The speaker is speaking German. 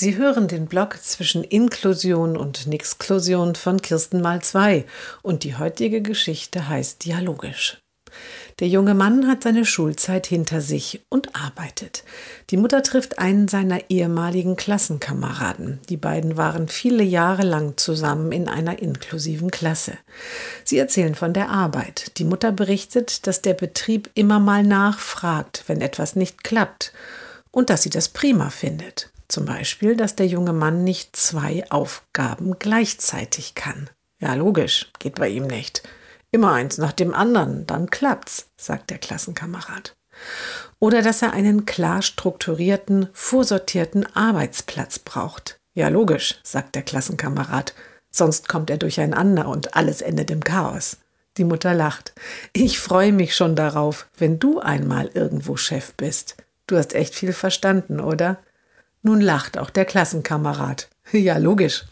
Sie hören den Blog zwischen Inklusion und Nixklusion von Kirsten mal zwei und die heutige Geschichte heißt Dialogisch. Der junge Mann hat seine Schulzeit hinter sich und arbeitet. Die Mutter trifft einen seiner ehemaligen Klassenkameraden. Die beiden waren viele Jahre lang zusammen in einer inklusiven Klasse. Sie erzählen von der Arbeit. Die Mutter berichtet, dass der Betrieb immer mal nachfragt, wenn etwas nicht klappt und dass sie das prima findet. Zum Beispiel, dass der junge Mann nicht zwei Aufgaben gleichzeitig kann. Ja, logisch, geht bei ihm nicht. Immer eins nach dem anderen, dann klappt's, sagt der Klassenkamerad. Oder dass er einen klar strukturierten, vorsortierten Arbeitsplatz braucht. Ja, logisch, sagt der Klassenkamerad, sonst kommt er durcheinander und alles endet im Chaos. Die Mutter lacht. Ich freue mich schon darauf, wenn du einmal irgendwo Chef bist. Du hast echt viel verstanden, oder? Nun lacht auch der Klassenkamerad. Ja, logisch,